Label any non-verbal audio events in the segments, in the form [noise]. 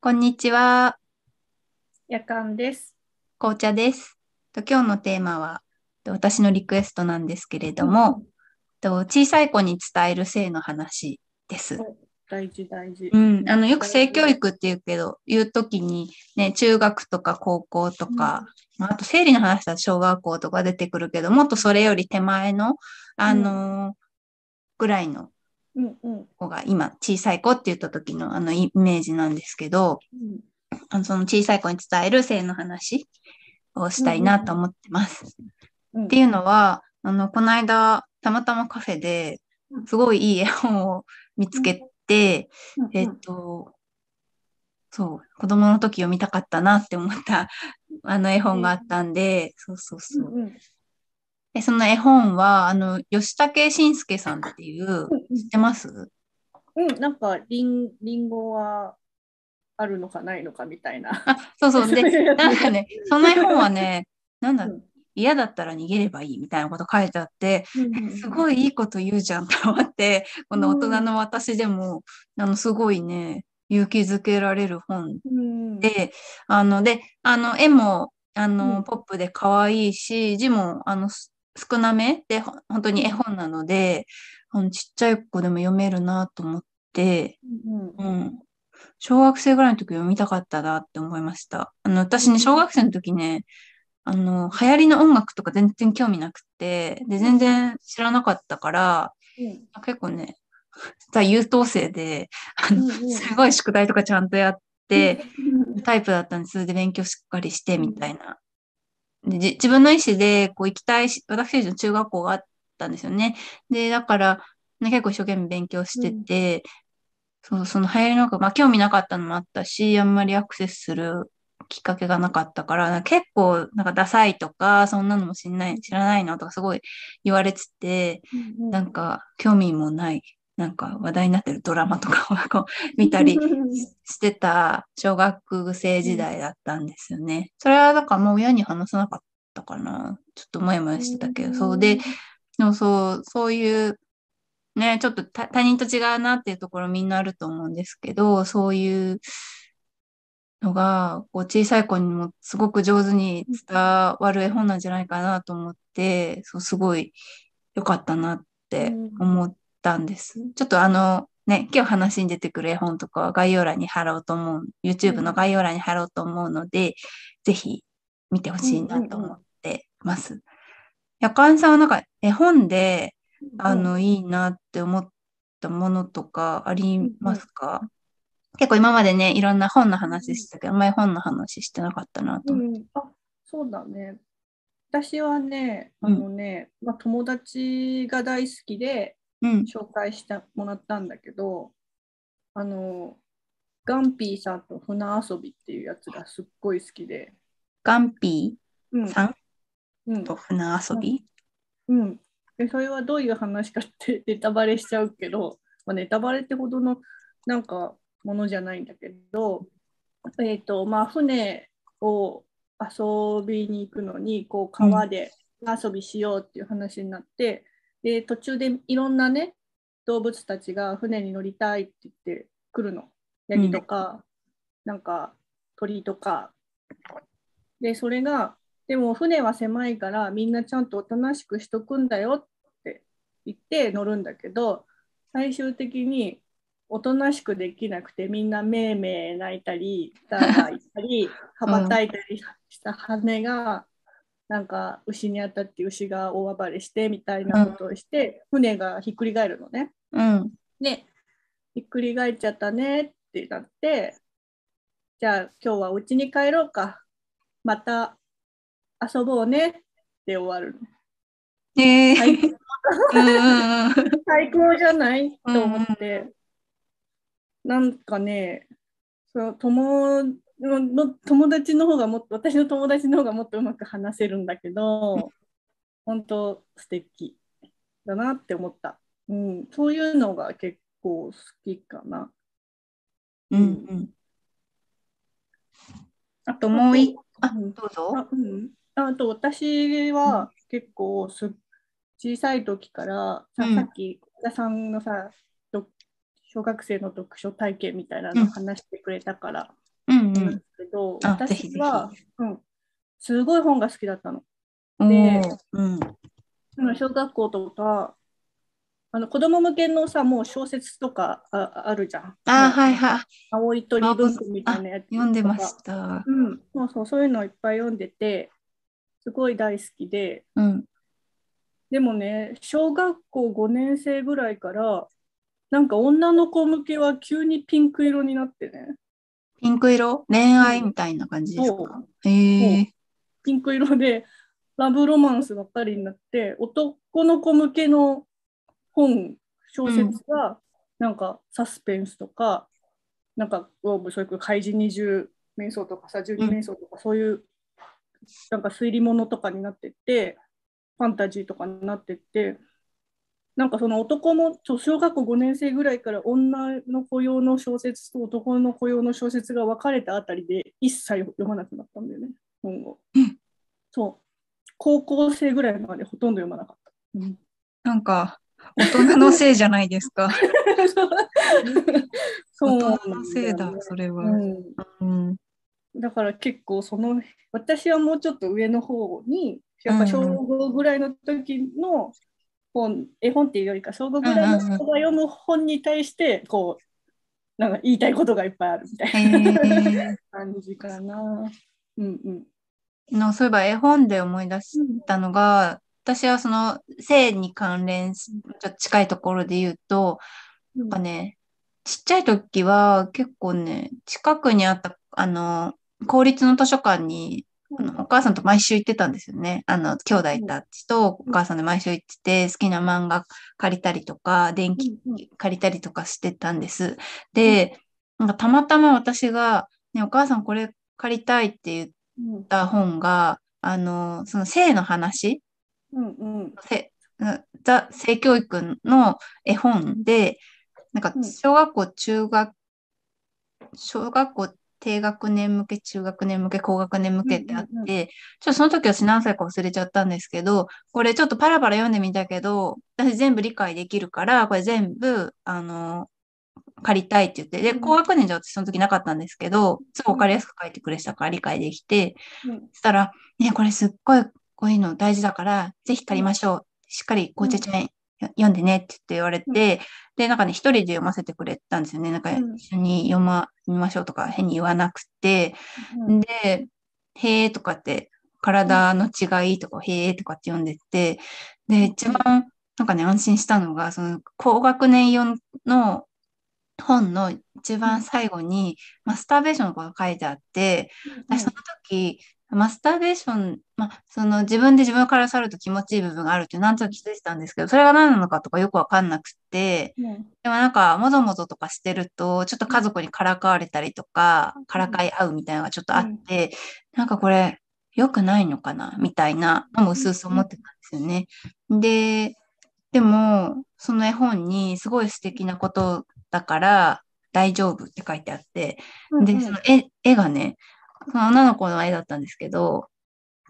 こんにちは、夜間です。紅茶です。と今日のテーマは、と私のリクエストなんですけれども、と小さい子に伝える性の話です。大事大事。うん、あの、よく性教育って言うけど、言うときにね、中学とか高校とか、まあ、あと生理の話だと小学校とか出てくるけど、もっとそれより手前の、あのーぐらいのうんうん子が今、小さい子って言った時のあのイメージなんですけど、うんあのその小さい子に伝える性の話をしたいなと思ってます。うん。っていうのは、あの、この間、たまたまカフェでうん、すごいいい絵本を見つけて、うん。えっと、そう、子供の時読みたかったなって思った、あの絵本があったんで、そうそうそう。うんで、その絵本は、あの、吉武慎介さんっていう、知ってます？うん、なんかリンリンゴはあるのかないのかみたいな。あ、そうそう。で、[laughs] なんかね、その絵本はね、[laughs] なんだうん、嫌だったら逃げればいいみたいなこと書いてあって、すごいいいこと言うじゃんと思って、この大人の私でも、あの、すごいね、勇気づけられる本うん、で、あの、で、あの、絵も、あうの、ん。ポップで可愛いし、字も、あの、す少なめで、ほ本当に絵本なので、あの、ちっちゃい子でも読めるなと思って、うんうん。小学生ぐらいの時読みたかったなって思いました。あの、私ね、小学生の時ね、あの、流行りの音楽とか全然興味なくて、で、全然知らなかったから、うん結構ね、さ優等生で、すごい宿題とかちゃんとやって、うんタイプだったんで、それで勉強しっかりして、みたいな。自分の意思で、こう、行きたいし、私たちの中学校があったんですよね。で、だから、ね、結構一生懸命勉強してて、そう、その流行りの音楽、まあ、興味なかったのもあったし、あんまりアクセスするきっかけがなかったから、か結構、なんかダサいとか、そんなのも知らない、知らないのとかすごい言われてて、うん。なんか、興味もない、なんか話題になってるドラマとかを [laughs] こう見たりし [laughs] してた小学生時代だったんですよね。それはだからもう親に話さなかったかな。ちょっともやもやしてたけど、そうで、でもそう、そういう、ね、ちょっと他他人と違うなっていうところみんなあると思うんですけど、そういうのが、こう小さい子にもすごく上手に伝わる絵本なんじゃないかなと思って、そう、すごい良かったなって思ったんです。ちょっとあの、ね、今日話に出てくる絵本とかは概要欄に貼ろうと思う、YouTube の概要欄に貼ろうと思うので、ぜひ見てほしいなと思ってます。やかんさんはなんか絵本で、あの、いいなって思ったものとかありますか、結構今までね、いろんな本の話したけど、あんまり本の話してなかったなとう思って。ん、あそうだね。私はね、うん。あのね、まあ、友達が大好きでうん。紹介してもらったんだけど、あの、ガンピーさんと船遊びっていうやつがすっごい好きで、ガンピうん。ーさん？うん。と船遊び、うん、でそれはどういう話かってネタバレしちゃうけど、まあ、ネタバレってほどのなんかものじゃないんだけど、えーとまあ、船を遊びに行くのにこう川で遊びしようっていう話になって、で途中でいろんなね動物たちが船に乗りたいって言って来るの。ヤギとか、なんか鳥とか。でそれがでも船は狭いからみんなちゃんとおとなしくしとくんだよって言って乗るんだけど最終的におとなしくできなくてみんなめいめい泣いたりダーダー言ったり羽ばたいたりした羽がなんか牛に当たって牛が大暴れしてみたいなことをして、船がひっくり返るのね。うん。でひっくり返っちゃったねってなってじゃあ今日はお家に帰ろうかまた遊ぼうねって終わるの。えー、最 [laughs] うんうんうん。最高じゃない？と思って、なんかねその友の友達の方がもっと私の友達の方がもっとうまく話せるんだけど本当素敵だなって思った、うん、そういうのが結構好きかな。うんうん。あともう一個、あ、うん。どうぞ。あ,、うん、あと私は結構す小さい時からさ,、うん。さっき小田さんのさど小学生の読書体験みたいなの話してくれたから、うんけど、あぜひぜひ私は、うん、すごい本が好きだったの。おでーうん。うん小学校とか、あの子供向けのさ、もう小説とかああるじゃん。あーはいはい。青い鳥文庫みたいなやつとか読んでました。うん、そうそう、そういうのをいっぱい読んでて、すごい大好きで、うん。でもね、小学校5年生ぐらいから、なんか女の子向けは急にピンク色になってね、ピンク色？恋愛みたいな感じですそかへえ。ピンク色でラブロマンスばっかりになって、男の子向けの本、小説は、なんかサスペンスとか、なんか、そういう怪人二十面相とかさ、十二面相とか、そういう、なんか推理物とかになってって、ファンタジーとかになってって、なんかその男も、ちょ小学校5年生ぐらいから女の子用の小説と男の子用の小説が分かれたあたりで、一切読まなくなったんだよね、本を。うんそう。高校生ぐらいまでほとんど読まなかった。うんなんか、大人のせいじゃないですか。[laughs] そう大人のせいだ、それは。うんうん。だから結構その私はもうちょっと上の方にやっぱ小5ぐらいの時の本、絵本っていうよりか小5ぐらいの人が読む本に対してこうなんか言いたいことがいっぱいあるみたいへなえ。感じかな。うんうん。のそういえば絵本で思い出したのが、私はその性に関連し、ちょっと近いところで言うと、なんかね、ちっちゃい時は結構ね、近くにあった、あの、公立の図書館に、あのお母さんと毎週行ってたんですよね。あの、兄弟たちとお母さんで毎週行ってて、好きな漫画借りたりとか、電気借りたりとかしてたんです。で、なんかたまたま私が、ね、お母さんこれ借りたいって言っうん。た本が、あの、その性の話、うんうん。せうんザ・性教育の絵本で、なんかうん。小学校、中学、小学校低学年向け、中学年向け、高学年向けってあって、うんうんうん。ちょっとその時私何歳か忘れちゃったんですけど、これちょっとパラパラ読んでみたけど、私全部理解できるから、これ全部、あの、借りたいって言って、で、うん。高学年じゃ私その時なかったんですけど、すごいわかりやすく書いてくれてたから理解できて、うん。そしたら、ね、これすっごいこういうの大事だから、ぜひ借りましょう。しっかり紅茶ちゃんよ読んでねって言って言われて、で、なんかね、一人で読ませてくれたんですよね。なんかうん。一緒に読ま、みましょうとか変に言わなくて、うん。で、へーとかって、体の違いとか、へーとかって読んでて、で、一番なんかね、安心したのが、その高学年用の本の一番最後に、マスターベーションのことが書いてあって、私その時、マスターベーション、まあ、その自分で自分から触ると気持ちいい部分があるってなんとなく気づいてたんですけど、それが何なのかとかよくわかんなくて、うん。でもなんか、もぞもぞとかしてると、ちょっと家族にからかわれたりとか、からかい合うみたいなのがちょっとあって、なんかこれ、良くないのかなみたいなのも薄々思ってたんですよね。で、でも、その絵本にすごい素敵なことだから大丈夫って書いてあって、で、うんうん。その絵、絵がね、その女の子の絵だったんですけど、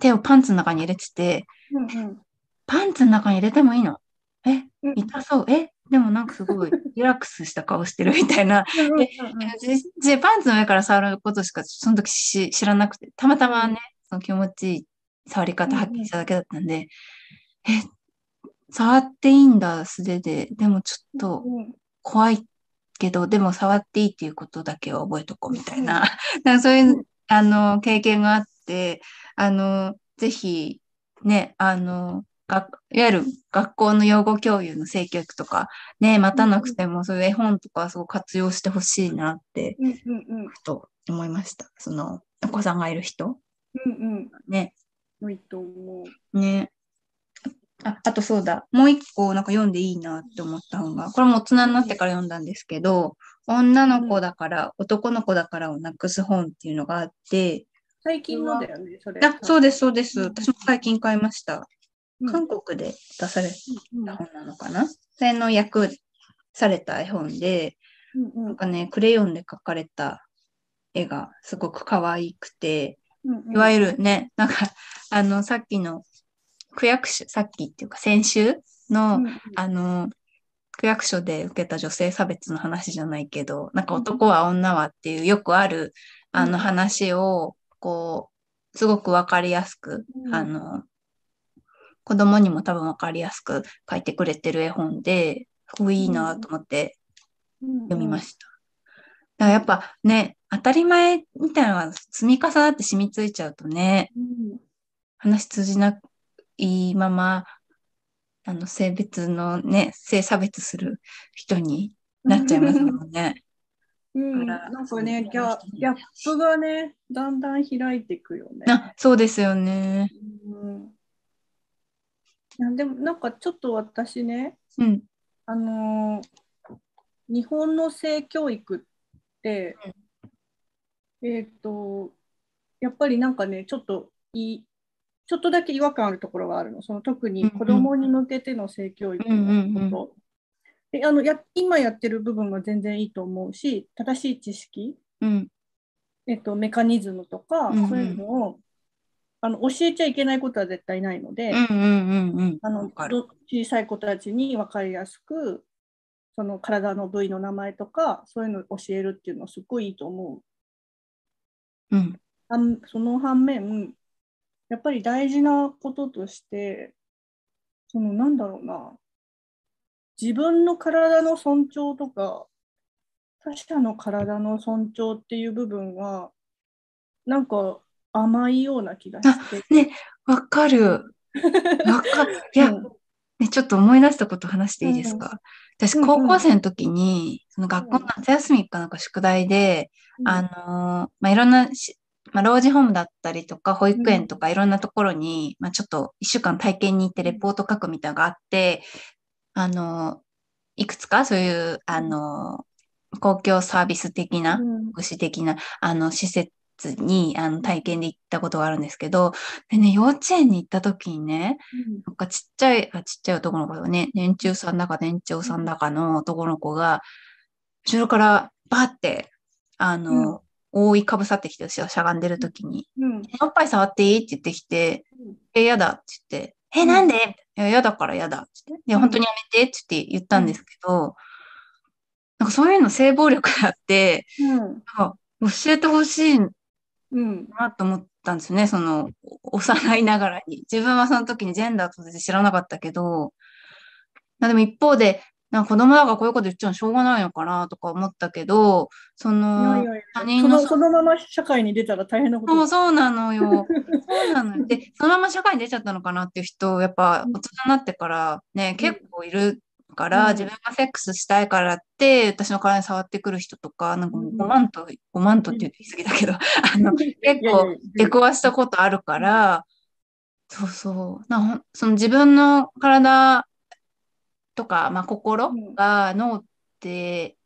手をパンツの中に入れてて、うんうん。パンツの中に入れてもいいの。え、うん。痛そう。え、でもなんかすごいリラックスした顔してるみたいな。うんでパンツの上から触ることしかその時し知らなくて、たまたまね、その気持ちいい触り方発見しただけだったんで、え、触っていいんだ、素手で。でもちょっとうん怖いけど、でも触っていいっていうことだけは覚えとこうみたいな、[laughs] なんかそういう、あの、経験があって、あの、ぜひ、ね、あの、がいわゆる学校の養護教諭の性教育とか、ね、待たなくても、そういう絵本とかすごい活用してほしいなって、ふと思いました。その、お子さんがいる人うんね。うんいいと思ね。あ、あとそうだ。もう一個なんか読んでいいなって思った本が、これも大人になってから読んだんですけど、女の子だから、男の子だからをなくす本っていうのがあって、最近のだよね、それ。あ、そうです、そうです。うん。私も最近買いました。うん。韓国で出されうんた本なのかな？それの訳された絵本で、うんなんかね、クレヨンで描かれた絵がすごく可愛くて、うんいわゆるね、なんか、あの、さっきの区役所、さっきっていうか先週の、うん。あの、区役所で受けた女性差別の話じゃないけど、なんか男は女はっていうよくある、あの話を、こう、すごくわかりやすく、うん。あの、子供にも多分わかりやすく書いてくれてる絵本で、すごいいいなと思って読みましした。だからやっぱね、当たり前みたいなのが積み重なって染みついちゃうとね、た。うん。話通じないまま、あの、性別のね、性差別する人になっちゃいますもんね。うん、なんかねギャ、ギャップがね、だんだん開いていくよね。あ、そうですよね。うん、でもなんかちょっと私ね、うん。あのー日本の性教育って、えっ、と、やっぱりなんかね、ちょっといい、ちょっとだけ違和感あるところがあるの。その特に子供に向けての性教育のこと。であのや今やってる部分は全然いいと思うし、正しい知識、うん。えっと、メカニズムとか、うんうんそういうのをあの教えちゃいけないことは絶対ないので、小さい子たちに分かりやすくその体の部位の名前とかそういうのを教えるっていうのはすっごいいいと思う。うん。反その反面やっぱり大事なこととしてそのなんだろうな。自分の体の尊重とか他者の体の尊重っていう部分はなんか甘いような気がして。ね、わかる。[laughs] わかる。いや、うん。ね、ちょっと思い出したこと話していいですか、私、うんうん。高校生の時に、その学校の夏休みかなんか宿題で、あのーまあ、いろんなし、まあ、老人ホームだったりとか、保育園とかいろんなところに、まあ、ちょっと一週間体験に行ってレポート書くみたいなのがあって、あのーいくつかそういう、あのー公共サービス的な、うん。福祉的な、あの、施設に、あの、体験で行ったことがあるんですけど、でね、幼稚園に行った時にね、なんかちっちゃい、あちっちゃい男の子がね、年中さんだか年長さんだかの男の子が、後ろからバーって、あの、覆いかぶさってきて、私がしゃがんでる時に、うんおっぱい触っていい？って言ってきて、え、やだって言って、え、なんでいや、やだからやだって言って、いや、うん本当にやめてって言って言ったんですけど、なんかそういうの性暴力だって、うん教えてほしいうん。なと思ったんですよね、その、幼いながらに。自分はその時にジェンダーとして知らなかったけど、まあでも一方で、なんか子供だからこういうこと言っちゃうのしょうがないのかなとか思ったけど、そいやのい、やいや他人のそのそのまま社会に出たら大変なこと。そう、そうなのよ。[laughs] そうなのよ。で、そのまま社会に出ちゃったのかなっていう人、やっぱ大人になってからね、結構いるから、うん。自分がセックスしたいからって、私の体に触ってくる人とか、なんかもううん5万と、5万とって言い過ぎだけど、[laughs] あの、結構出くわしたことあるから、そうそう。なその自分の体とか、まあ、心うん。がノーって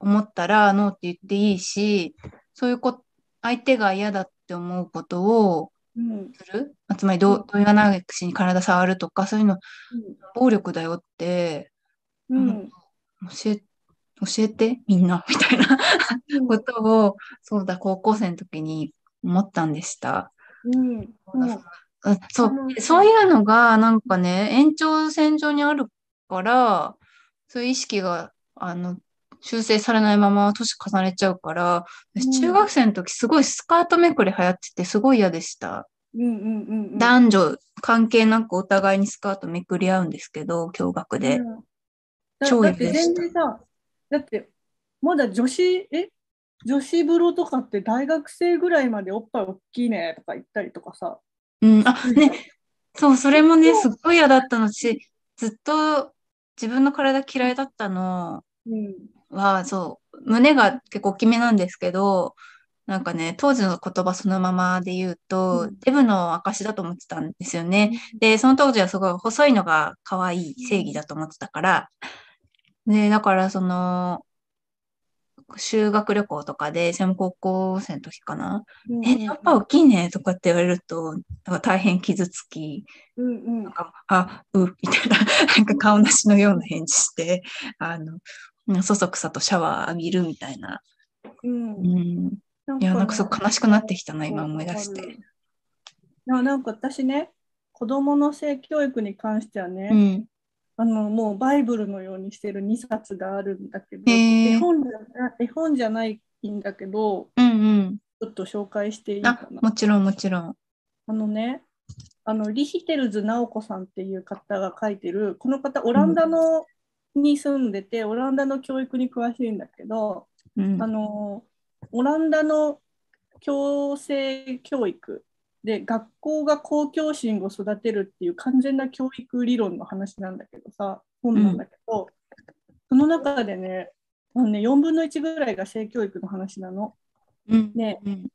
思ったらノーって言っていいし、そういうこ相手が嫌だって思うことをうん。する、まあつまりどう同意がないくしに体触るとか、そういうのう暴力だよってん。うん教え、教えてみんな [laughs] みたいなことを、そうだ、高校生の時に思ったんでした。うん。うん。うんそう、そういうのがなんかね、延長線上にあるから、そういう意識が、あの、修正されないまま年重ねちゃうから、私うん。中学生の時すごいスカートめくり流行っててすごい嫌でした。うんうんうんうん。男女関係なくお互いにスカートめくり合うんですけど、驚愕で。うん。だ超だって嫌でした。全然さ、だってまだ女子、え？女子風呂とかって大学生ぐらいまでおっぱい大きいねとか言ったりとかさ。うん、あ、ね、そう、それもね、すっごい嫌だったのし、ずっと自分の体嫌いだったのうん。は、そう、胸が結構大きめなんですけど、なんかね、当時の言葉そのままで言うと、うん。デブの証だと思ってたんですよね。で、その当時はすごい細いのが可愛い正義だと思ってたから、で、だからその、修学旅行とかで、それも高校生の時かな？うんえ、やっぱ大きいねとかって言われると、なんか大変傷つき、うんうんなんか、あ、う、みたいな、なんか顔なしのような返事して、あの、そそくさとシャワー浴びるみたいな。うんうん。いや、なんかすごく悲しくなってきたな、今思い出して。いやなんか私ね、子供の性教育に関してはね、うん。あのもうバイブルのようにしてる2冊があるんだけど、絵本じゃ絵本じゃないんだけど、うんうん。ちょっと紹介していいかあ、な。もちろんもちろん。あのね、あのリヒテルズ直子さんっていう方が書いてる、この方、オランダの、に住んでて、オランダの教育に詳しいんだけど、うんあのオランダの強制教育で学校が公共心を育てるっていう完全な教育理論の話なんだけどさ本なんだけど、その中でねあのね4分の1ぐらいが性教育の話なの。うんねうん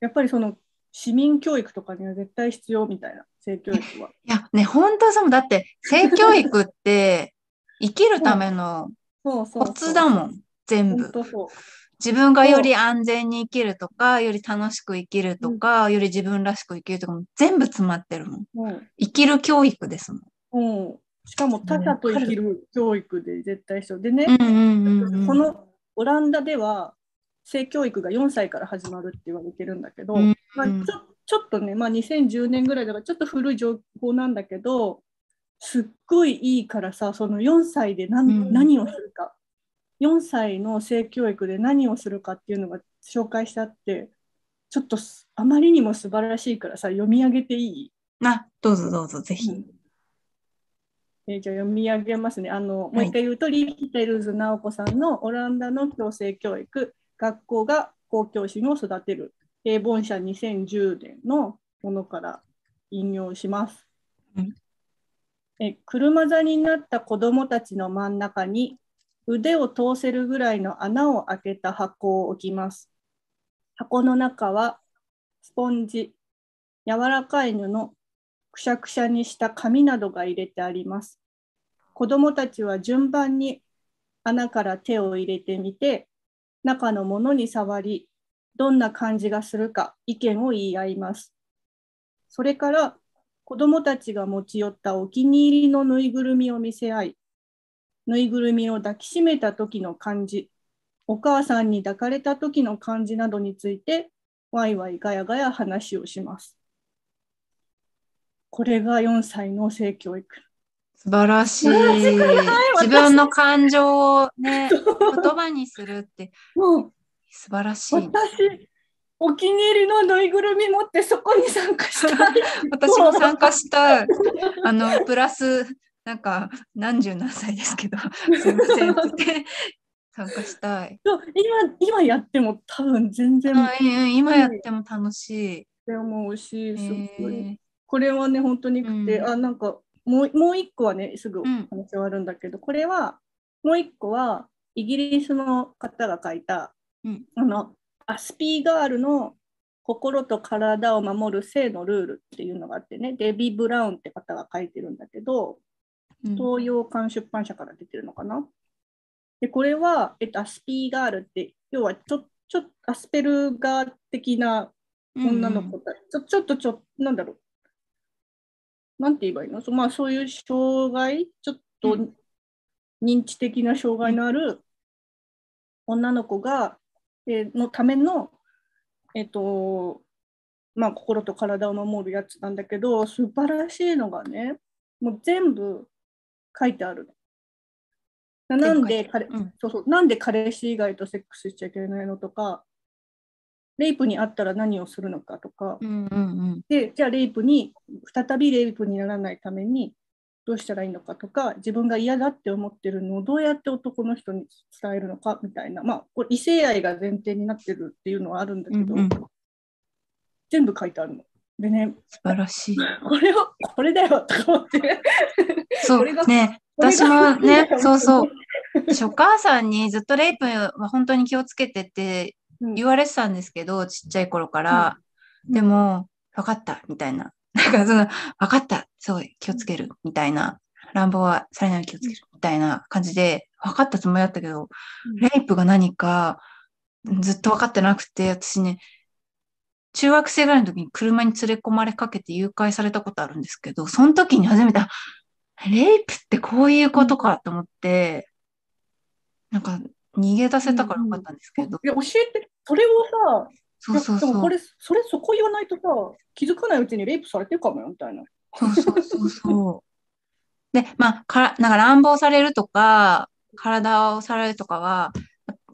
やっぱりその市民教育とかには絶対必要みたいな性教育は。いや、ね、本当そう。だって、性教育って生きるための [laughs] コツだもん、全部。そう。自分がより安全に生きるとか、より楽しく生きるとか、より自分らしく生きるとかも全部詰まってるもん。うん。生きる教育ですもん。うん、しかも他者と生きる教育で絶対必要でね、うんうんうんうん。このオランダでは性教育が4歳から始まるって言われてるんだけど、うんまあ、ちょちょっとね、まあ、2010年ぐらいだからちょっと古い情報なんだけどすっごいいいからさその4歳で何,、うん。何をするか4歳の性教育で何をするかっていうのが紹介してあってちょっとすあまりにも素晴らしいからさ読み上げていい？あ、どうぞどうぞ、ぜひ。えーじゃあ読み上げますね。あの、いもう一回言うと、リヒテルズ直子さんのオランダの強制教育、学校が公共心を育てる、英本社2010年のものから引用します。うんえ車座になった子どもたちの真ん中に腕を通せるぐらいの穴を開けた箱を置きます。箱の中はスポンジ、柔らかい布、くしゃくしゃにした紙などが入れてあります。子どもたちは順番に穴から手を入れてみて、中のものに触り、どんな感じがするか意見を言い合います。それから子どもたちが持ち寄ったお気に入りのぬいぐるみを見せ合い、ぬいぐるみを抱きしめた時の感じ、お母さんに抱かれた時の感じなどについて、ワイワイガヤガヤ話をします。これが4歳の性教育。素晴らしい。素晴らしくない？自分の感情をね、[laughs] 言葉にするってもう素晴らしい。私、お気に入りのぬいぐるみ持ってそこに参加したい。[laughs] 私も参加したい。あの、プラス、なんか、何十何歳ですけど、すいませんって [laughs] 参加したい。そう今今やっても多分全然あうん今やっても楽しい。って思うし、すごい。えこれはね、本当にくて、うんあ、なんかもうもう一個はね、すぐうん話終わるんだけど、これは、もう一個は、イギリスの方が書いた、うんあの、アスピーガールの心と体を守る性のルールっていうのがあってね、デビー・ブラウンって方が書いてるんだけど、うん東洋館出版社から出てるのかな？で、これは、えっと、アスピーガールって、要はちょちょアスペルガー的な女の子たち、ちょちょっとちょ、なんだろう。なんて言えばいいの？そまあ、そういう障害、ちょっとうん。認知的な障害のある女の子が、えーのための、えっ、と、まあ、心と体を守るやつなんだけど、素晴らしいのがね、もう全部書いてあるの。ななんで彼、うん。そうそう、なんで彼氏以外とセックスしちゃいけないのとか、レイプにあったら何をするのかとか、うんうんうん。で、じゃあレイプに、再びレイプにならないためにどうしたらいいのかとか、自分が嫌だって思ってるのをどうやって男の人に伝えるのかみたいな、まあ、これ異性愛が前提になってるっていうのはあるんだけど、うんうん。全部書いてあるの。でね、素晴らしい。これを、これだよとか思って。そうね、私もねが、そうそう。私お母さんにずっとレイプは本当に気をつけてってうん言われてたんですけど、ちっちゃい頃から。でも、分かった、みたいな。なんかその、分かった、すごい気をつける、みたいな。乱暴はされないように気をつける、みたいな感じで、分かったつもりだったけど、うんレイプが何かずっと分かってなくて、私ね、中学生ぐらいの時に車に連れ込まれかけて誘拐されたことあるんですけど、その時に初めて、あレイプってこういうことかと思って、なんか逃げ出せたからよかったんですけど、いや教えて、それをさ、そうそうそうでもこれ、それそこ言わないとさ、気づかないうちにレイプされてるかもよみたいな。そうそうそうそう。[laughs] で、まあ、から、なんか乱暴されるとか、体をされるとかは、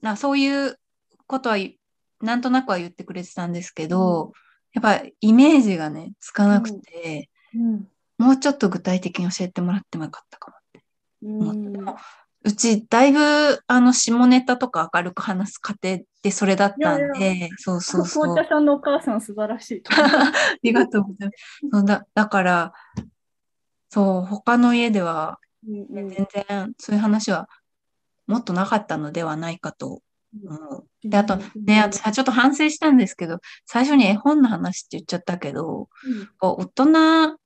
なそういうことは言なんとなくは言ってくれてたんですけど、やっぱイメージがね、つかなくて、うんもうちょっと具体的に教えてもらってもよかったかもって思って。うち、だいぶ、あの、下ネタとか明るく話す家庭でそれだったんで、いやそうそうそう。紅茶さんのお母さん素晴らしい。[laughs] ありがとうございます。そうだだから、そう、他の家では、うんうん全然そういう話はもっとなかったのではないかと思う。で、あとね、私はちょっと反省したんですけど、最初に絵本の話って言っちゃったけど、うん。こう大人、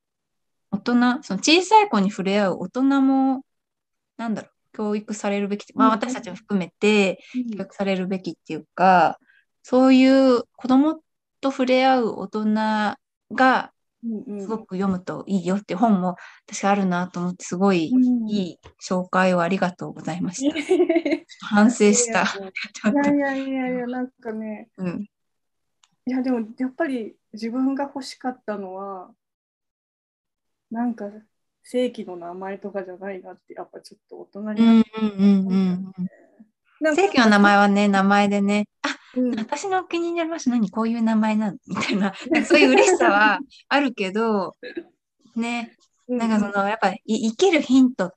大人、その小さい子に触れ合う大人も、なんだろう、教育されるべき、まあうん。私たちも含めてうん。教育されるべきっていうか、そういう子供と触れ合う大人がすごく読むといいよって本も私あるなと思って、すごいうんいい紹介をありがとうございました。い [laughs] 反省した。やちょっといやいやいや、[laughs] なんかね、うん。いやでもやっぱり自分が欲しかったのは、なんか正規の名前とかじゃないなって、やっぱちょっと大人うになっんうんうんうん。なんか正規の名前はね、名前でね、あ、うん。私のお気に入りの場所何こういう名前なの？みたいな、[laughs] そういう嬉しさはあるけど、ね、なんかその、やっぱりい生きるヒント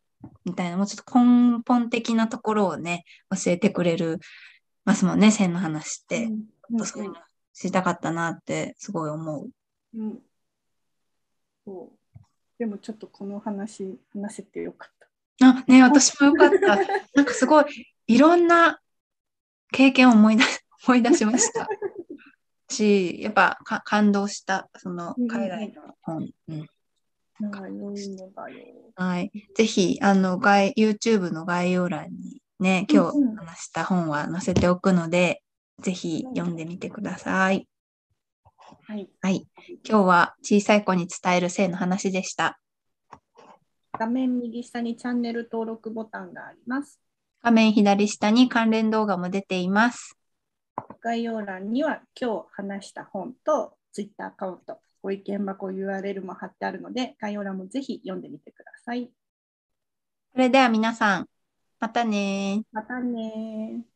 みたいな、もうちょっと根本的なところをね、教えてくれるますもんね、線の話って。うん。そういうの知りたかったなってすごい思う。うん。そう。でもちょっとこの話話せてよかった。あ、ね、私もよかった。なんかすごい、いろんな経験を思い出し、思い出しました。し、やっぱか感動した、そのうん海外の本。うん。はい。ぜひ、あの、概 YouTube の概要欄にね、今うんうん日話した本は載せておくので、ぜひ読んでみてください。はい。はい。今日は小さい子に伝える性の話でした。画面右下にチャンネル登録ボタンがあります。画面左下に関連動画も出ています。概要欄には今日話した本と Twitter アカウント、ご意見箱 URL も貼ってあるので、概要欄もぜひ読んでみてください。それでは皆さん、またねまたねー。